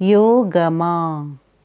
Yogama